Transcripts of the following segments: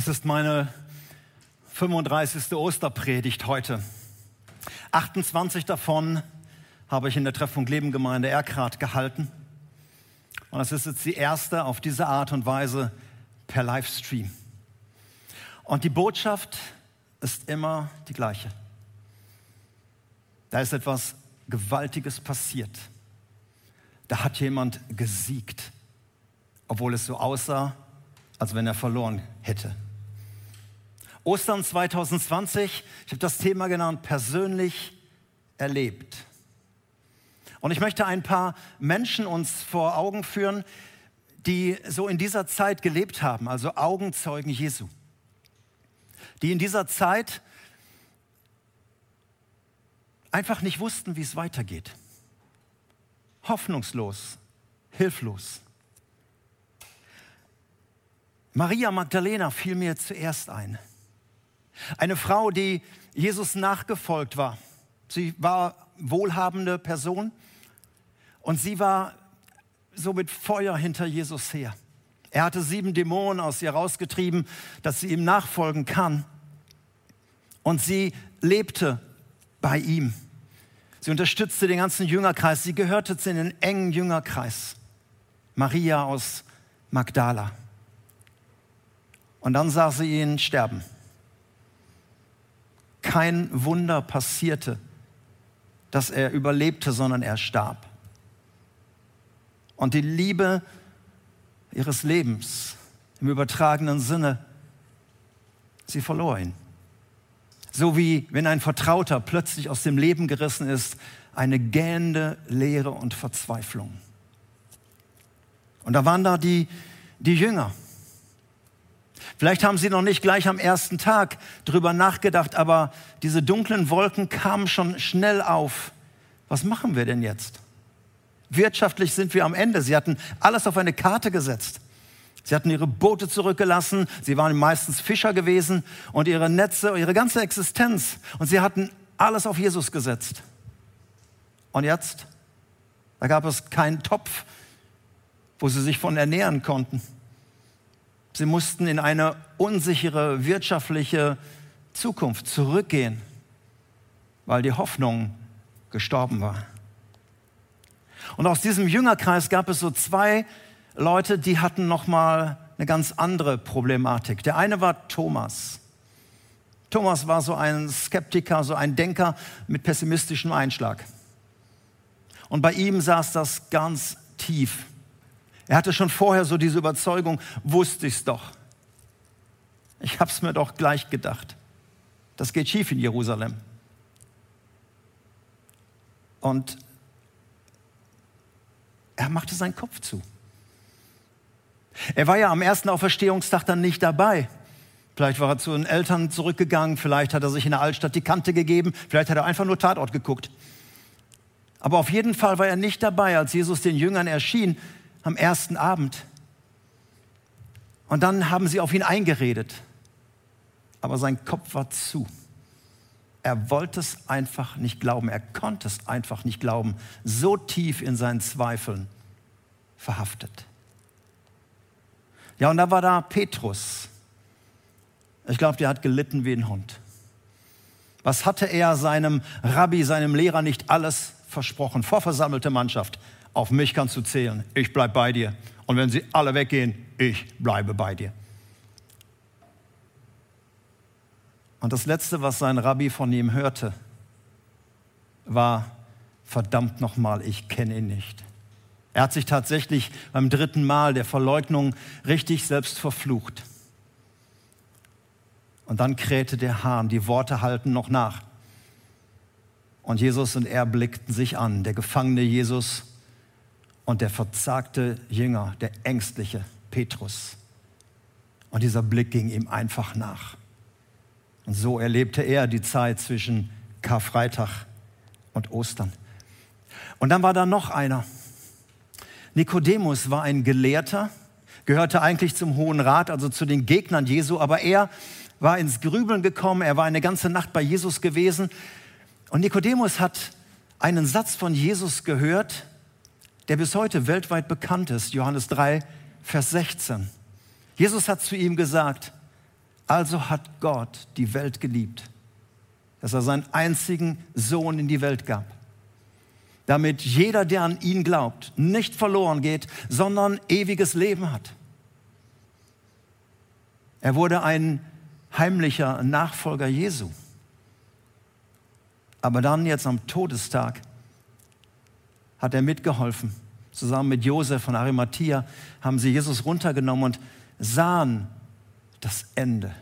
Es ist meine 35. Osterpredigt heute. 28 davon habe ich in der Treffpunkt Leben Gemeinde Erkrath gehalten. Und es ist jetzt die erste auf diese Art und Weise per Livestream. Und die Botschaft ist immer die gleiche. Da ist etwas Gewaltiges passiert. Da hat jemand gesiegt, obwohl es so aussah, als wenn er verloren hätte. Ostern 2020, ich habe das Thema genannt, persönlich erlebt. Und ich möchte ein paar Menschen uns vor Augen führen, die so in dieser Zeit gelebt haben, also Augenzeugen Jesu. Die in dieser Zeit einfach nicht wussten, wie es weitergeht. Hoffnungslos, hilflos. Maria Magdalena fiel mir zuerst ein. Eine Frau, die Jesus nachgefolgt war. Sie war wohlhabende Person und sie war so mit Feuer hinter Jesus her. Er hatte sieben Dämonen aus ihr rausgetrieben, dass sie ihm nachfolgen kann. Und sie lebte bei ihm. Sie unterstützte den ganzen Jüngerkreis. Sie gehörte zu den engen Jüngerkreis. Maria aus Magdala. Und dann sah sie ihn sterben. Kein Wunder passierte, dass er überlebte, sondern er starb. Und die Liebe ihres Lebens im übertragenen Sinne, sie verlor ihn. So wie wenn ein Vertrauter plötzlich aus dem Leben gerissen ist, eine gähnende Leere und Verzweiflung. Und da waren da die, die Jünger. Vielleicht haben sie noch nicht gleich am ersten Tag drüber nachgedacht, aber diese dunklen Wolken kamen schon schnell auf. Was machen wir denn jetzt? Wirtschaftlich sind wir am Ende. Sie hatten alles auf eine Karte gesetzt. Sie hatten ihre Boote zurückgelassen, sie waren meistens Fischer gewesen und ihre Netze, ihre ganze Existenz. Und sie hatten alles auf Jesus gesetzt. Und jetzt, da gab es keinen Topf, wo sie sich von ernähren konnten. Sie mussten in eine unsichere wirtschaftliche Zukunft zurückgehen, weil die Hoffnung gestorben war. Und aus diesem Jüngerkreis gab es so zwei Leute, die hatten noch mal eine ganz andere Problematik. Der eine war Thomas. Thomas war so ein Skeptiker, so ein Denker mit pessimistischem Einschlag. Und bei ihm saß das ganz tief. Er hatte schon vorher so diese Überzeugung, wusste ich's doch. Ich hab's mir doch gleich gedacht. Das geht schief in Jerusalem. Und er machte seinen Kopf zu. Er war ja am ersten Auferstehungstag dann nicht dabei. Vielleicht war er zu den Eltern zurückgegangen, vielleicht hat er sich in der Altstadt die Kante gegeben, vielleicht hat er einfach nur Tatort geguckt. Aber auf jeden Fall war er nicht dabei, als Jesus den Jüngern erschien am ersten Abend. Und dann haben sie auf ihn eingeredet. Aber sein Kopf war zu. Er wollte es einfach nicht glauben. Er konnte es einfach nicht glauben. So tief in seinen Zweifeln verhaftet. Ja, und da war da Petrus. Ich glaube, der hat gelitten wie ein Hund. Was hatte er seinem Rabbi, seinem Lehrer nicht alles versprochen? Vorversammelte Mannschaft. Auf mich kannst du zählen. Ich bleib bei dir. Und wenn sie alle weggehen, ich bleibe bei dir. Und das Letzte, was sein Rabbi von ihm hörte, war, verdammt nochmal, ich kenne ihn nicht. Er hat sich tatsächlich beim dritten Mal der Verleugnung richtig selbst verflucht. Und dann krähte der Hahn, die Worte halten noch nach. Und Jesus und er blickten sich an, der gefangene Jesus und der verzagte Jünger, der ängstliche Petrus. Und dieser Blick ging ihm einfach nach. Und so erlebte er die Zeit zwischen Karfreitag und Ostern. Und dann war da noch einer, Nikodemus war ein Gelehrter, gehörte eigentlich zum Hohen Rat, also zu den Gegnern Jesu, aber er war ins Grübeln gekommen, er war eine ganze Nacht bei Jesus gewesen. Und Nikodemus hat einen Satz von Jesus gehört, der bis heute weltweit bekannt ist, Johannes 3, Vers 16. Jesus hat zu ihm gesagt, Also hat Gott die Welt geliebt, dass er seinen einzigen Sohn in die Welt gab, damit jeder, der an ihn glaubt, nicht verloren geht, sondern ewiges Leben hat. Er wurde ein heimlicher Nachfolger Jesu. Aber dann jetzt am Todestag hat er mitgeholfen. Zusammen mit Josef von Arimathea haben sie Jesus runtergenommen und sahen das Ende.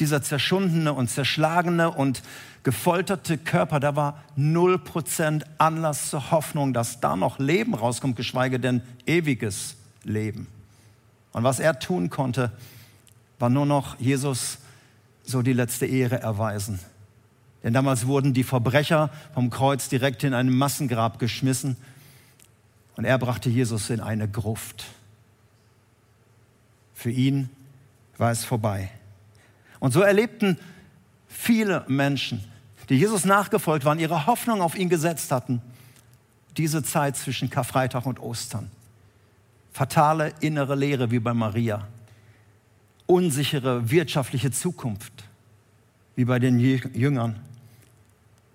Dieser zerschundene und zerschlagene und gefolterte Körper, da war 0% Anlass zur Hoffnung, dass da noch Leben rauskommt, geschweige denn ewiges Leben. Und was er tun konnte, war nur noch Jesus so die letzte Ehre erweisen. Denn damals wurden die Verbrecher vom Kreuz direkt in ein Massengrab geschmissen und er brachte Jesus in eine Gruft. Für ihn war es vorbei. Und so erlebten viele Menschen, die Jesus nachgefolgt waren, ihre Hoffnung auf ihn gesetzt hatten, diese Zeit zwischen Karfreitag und Ostern. Fatale innere Lehre wie bei Maria, unsichere wirtschaftliche Zukunft wie bei den Jüngern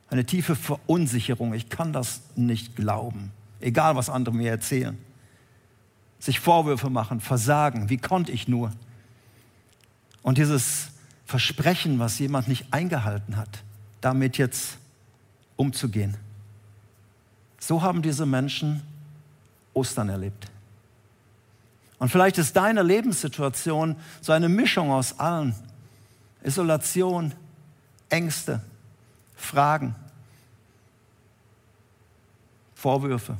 eine tiefe Verunsicherung. Ich kann das nicht glauben, egal was andere mir erzählen. Sich Vorwürfe machen, versagen, wie konnte ich nur? Und dieses Versprechen, was jemand nicht eingehalten hat, damit jetzt umzugehen. So haben diese Menschen Ostern erlebt. Und vielleicht ist deine Lebenssituation so eine Mischung aus allen. Isolation, Ängste, Fragen, Vorwürfe.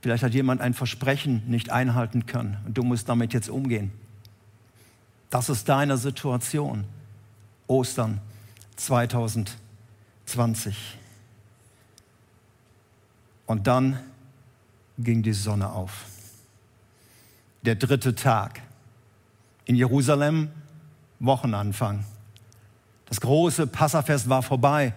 Vielleicht hat jemand ein Versprechen nicht einhalten können und du musst damit jetzt umgehen. Das ist deine Situation. Ostern 2020. Und dann ging die Sonne auf. Der dritte Tag. In Jerusalem Wochenanfang. Das große Passafest war vorbei.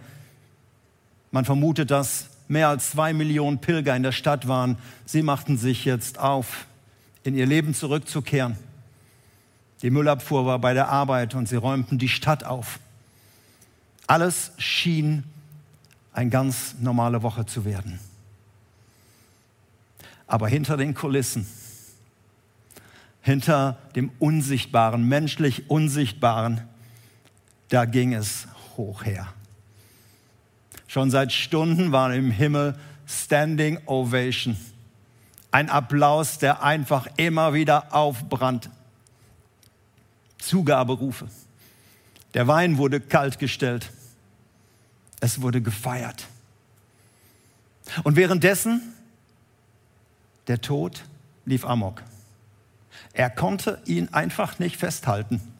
Man vermutet, dass mehr als zwei Millionen Pilger in der Stadt waren. Sie machten sich jetzt auf, in ihr Leben zurückzukehren. Die Müllabfuhr war bei der Arbeit und sie räumten die Stadt auf. Alles schien eine ganz normale Woche zu werden. Aber hinter den Kulissen, hinter dem Unsichtbaren, menschlich Unsichtbaren, da ging es hoch her. Schon seit Stunden war im Himmel Standing Ovation. Ein Applaus, der einfach immer wieder aufbrannt. Zugaberufe. Der Wein wurde kalt gestellt. Es wurde gefeiert. Und währenddessen, der Tod lief amok. Er konnte ihn einfach nicht festhalten.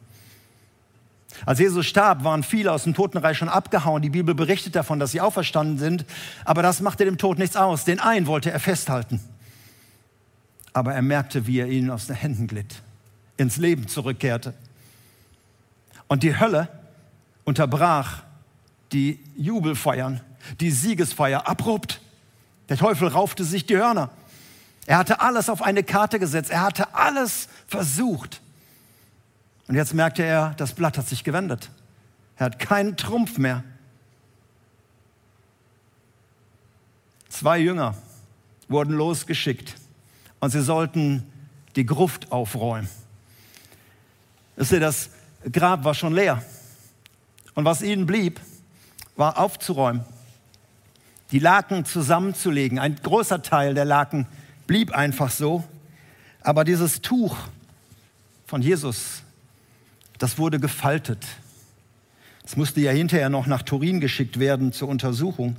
Als Jesus starb, waren viele aus dem Totenreich schon abgehauen. Die Bibel berichtet davon, dass sie auferstanden sind. Aber das machte dem Tod nichts aus. Den einen wollte er festhalten. Aber er merkte, wie er ihnen aus den Händen glitt, ins Leben zurückkehrte. Und die Hölle unterbrach die Jubelfeiern, die Siegesfeier abrupt. Der Teufel raufte sich die Hörner. Er hatte alles auf eine Karte gesetzt. Er hatte alles versucht. Und jetzt merkte er, das Blatt hat sich gewendet. Er hat keinen Trumpf mehr. Zwei Jünger wurden losgeschickt und sie sollten die Gruft aufräumen. Wisst ihr, das Grab war schon leer. Und was ihnen blieb, war aufzuräumen, die Laken zusammenzulegen. Ein großer Teil der Laken blieb einfach so. Aber dieses Tuch von Jesus das wurde gefaltet. Es musste ja hinterher noch nach Turin geschickt werden zur Untersuchung.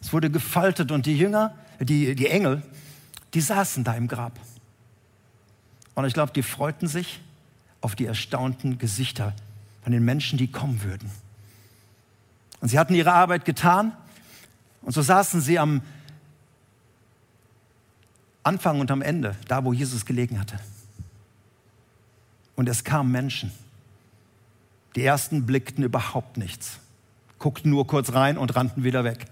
Es wurde gefaltet und die Jünger, die, die Engel, die saßen da im Grab. Und ich glaube, die freuten sich auf die erstaunten Gesichter von den Menschen, die kommen würden. Und sie hatten ihre Arbeit getan und so saßen sie am Anfang und am Ende, da wo Jesus gelegen hatte. Und es kamen Menschen. Die ersten blickten überhaupt nichts, guckten nur kurz rein und rannten wieder weg.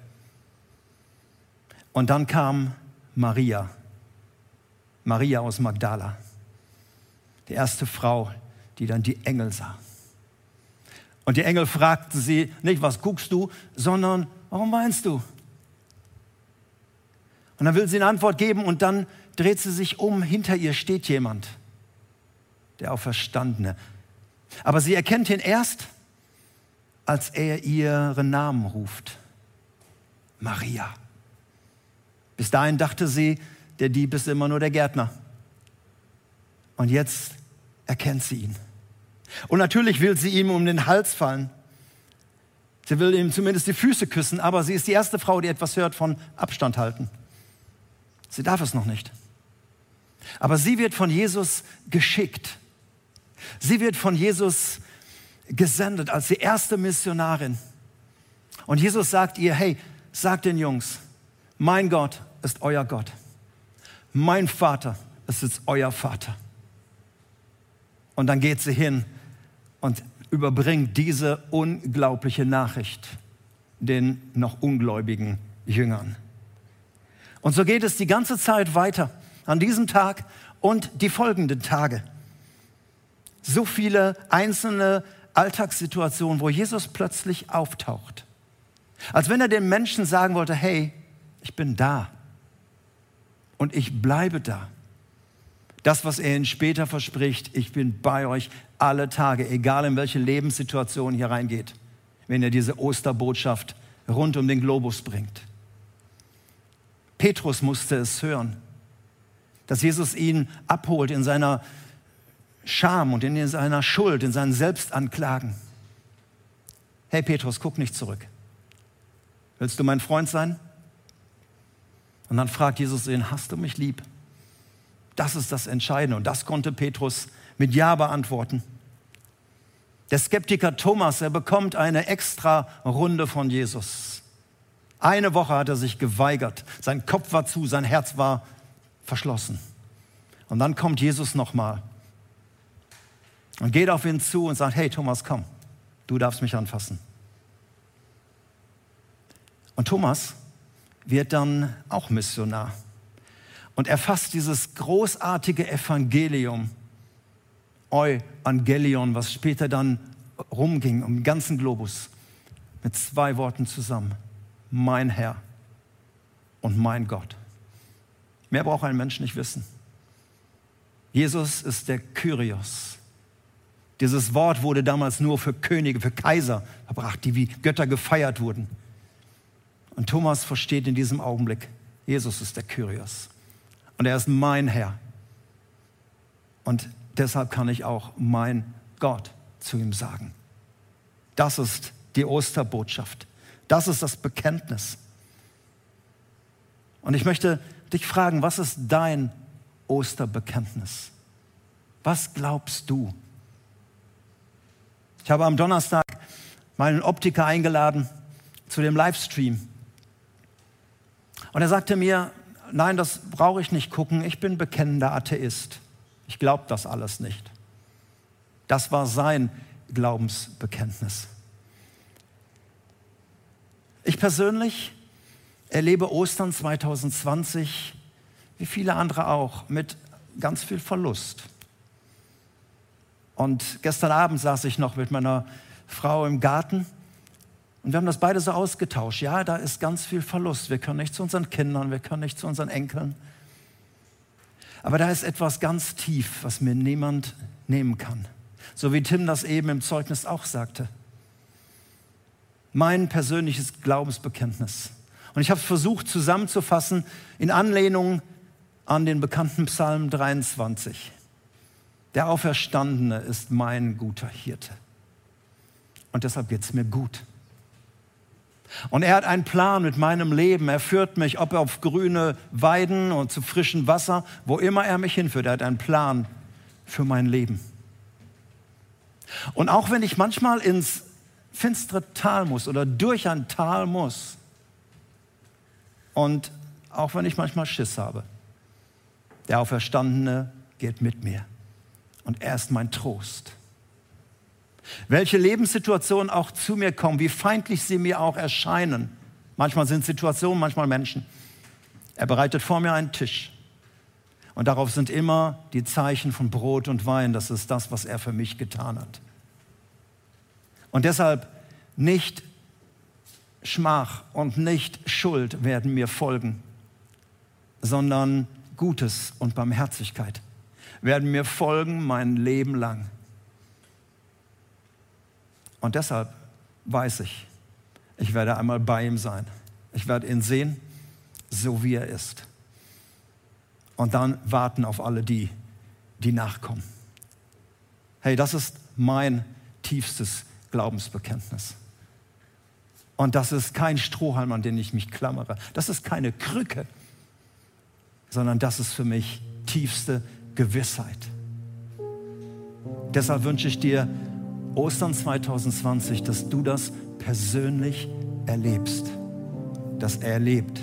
Und dann kam Maria, Maria aus Magdala. die erste Frau, die dann die Engel sah. Und die Engel fragten sie nicht, was guckst du, sondern warum weinst du? Und dann will sie eine Antwort geben und dann dreht sie sich um, hinter ihr steht jemand, der Auferstandene. Aber sie erkennt ihn erst, als er ihren Namen ruft. Maria. Bis dahin dachte sie, der Dieb ist immer nur der Gärtner. Und jetzt erkennt sie ihn. Und natürlich will sie ihm um den Hals fallen. Sie will ihm zumindest die Füße küssen, aber sie ist die erste Frau, die etwas hört von Abstand halten. Sie darf es noch nicht. Aber sie wird von Jesus geschickt. Sie wird von Jesus gesendet als die erste Missionarin. Und Jesus sagt ihr, hey, sag den Jungs, mein Gott ist euer Gott. Mein Vater ist jetzt euer Vater. Und dann geht sie hin und überbringt diese unglaubliche Nachricht den noch ungläubigen Jüngern. Und so geht es die ganze Zeit weiter, an diesem Tag und die folgenden Tage. So viele einzelne Alltagssituationen, wo Jesus plötzlich auftaucht. Als wenn er den Menschen sagen wollte, hey, ich bin da und ich bleibe da. Das, was er ihnen später verspricht, ich bin bei euch alle Tage, egal in welche Lebenssituation hier reingeht, wenn er diese Osterbotschaft rund um den Globus bringt. Petrus musste es hören, dass Jesus ihn abholt in seiner Scham und in seiner Schuld, in seinen Selbstanklagen. Hey Petrus, guck nicht zurück. Willst du mein Freund sein? Und dann fragt Jesus ihn, hast du mich lieb? Das ist das Entscheidende und das konnte Petrus mit Ja beantworten. Der Skeptiker Thomas, er bekommt eine extra Runde von Jesus. Eine Woche hat er sich geweigert. Sein Kopf war zu, sein Herz war verschlossen. Und dann kommt Jesus nochmal und geht auf ihn zu und sagt, hey Thomas, komm, du darfst mich anfassen. Und Thomas wird dann auch Missionar. Und er fasst dieses großartige Evangelium, Evangelion, was später dann rumging um den ganzen Globus, mit zwei Worten zusammen mein Herr und mein Gott. Mehr braucht ein Mensch nicht wissen. Jesus ist der Kyrios. Dieses Wort wurde damals nur für Könige, für Kaiser verbracht, die wie Götter gefeiert wurden. Und Thomas versteht in diesem Augenblick, Jesus ist der Kyrios. Und er ist mein Herr. Und deshalb kann ich auch mein Gott zu ihm sagen. Das ist die Osterbotschaft. Das ist das Bekenntnis. Und ich möchte dich fragen, was ist dein Osterbekenntnis? Was glaubst du? Ich habe am Donnerstag meinen Optiker eingeladen zu dem Livestream. Und er sagte mir, nein, das brauche ich nicht gucken, ich bin bekennender Atheist. Ich glaube das alles nicht. Das war sein Glaubensbekenntnis. Ich persönlich erlebe Ostern 2020, wie viele andere auch, mit ganz viel Verlust. Und gestern Abend saß ich noch mit meiner Frau im Garten und wir haben das beide so ausgetauscht. Ja, da ist ganz viel Verlust. Wir können nicht zu unseren Kindern, wir können nicht zu unseren Enkeln. Aber da ist etwas ganz tief, was mir niemand nehmen kann. So wie Tim das eben im Zeugnis auch sagte mein persönliches Glaubensbekenntnis. Und ich habe es versucht zusammenzufassen in Anlehnung an den bekannten Psalm 23. Der Auferstandene ist mein guter Hirte. Und deshalb geht es mir gut. Und er hat einen Plan mit meinem Leben. Er führt mich, ob auf grüne Weiden und zu frischem Wasser, wo immer er mich hinführt. Er hat einen Plan für mein Leben. Und auch wenn ich manchmal ins finstere Tal muss oder durch ein Tal muss. Und auch wenn ich manchmal Schiss habe, der Auferstandene geht mit mir. Und er ist mein Trost. Welche Lebenssituationen auch zu mir kommen, wie feindlich sie mir auch erscheinen. Manchmal sind Situationen, manchmal Menschen. Er bereitet vor mir einen Tisch. Und darauf sind immer die Zeichen von Brot und Wein. Das ist das, was er für mich getan hat. Und deshalb nicht Schmach und nicht Schuld werden mir folgen, sondern Gutes und Barmherzigkeit werden mir folgen mein Leben lang. Und deshalb weiß ich, ich werde einmal bei ihm sein. Ich werde ihn sehen, so wie er ist. Und dann warten auf alle die, die nachkommen. Hey, das ist mein tiefstes Glaubensbekenntnis. Und das ist kein Strohhalm, an den ich mich klammere. Das ist keine Krücke, sondern das ist für mich tiefste Gewissheit. Deshalb wünsche ich dir Ostern 2020, dass du das persönlich erlebst, dass er lebt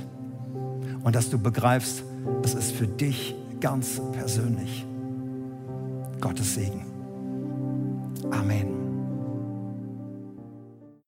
und dass du begreifst, es ist für dich ganz persönlich. Gottes Segen. Amen.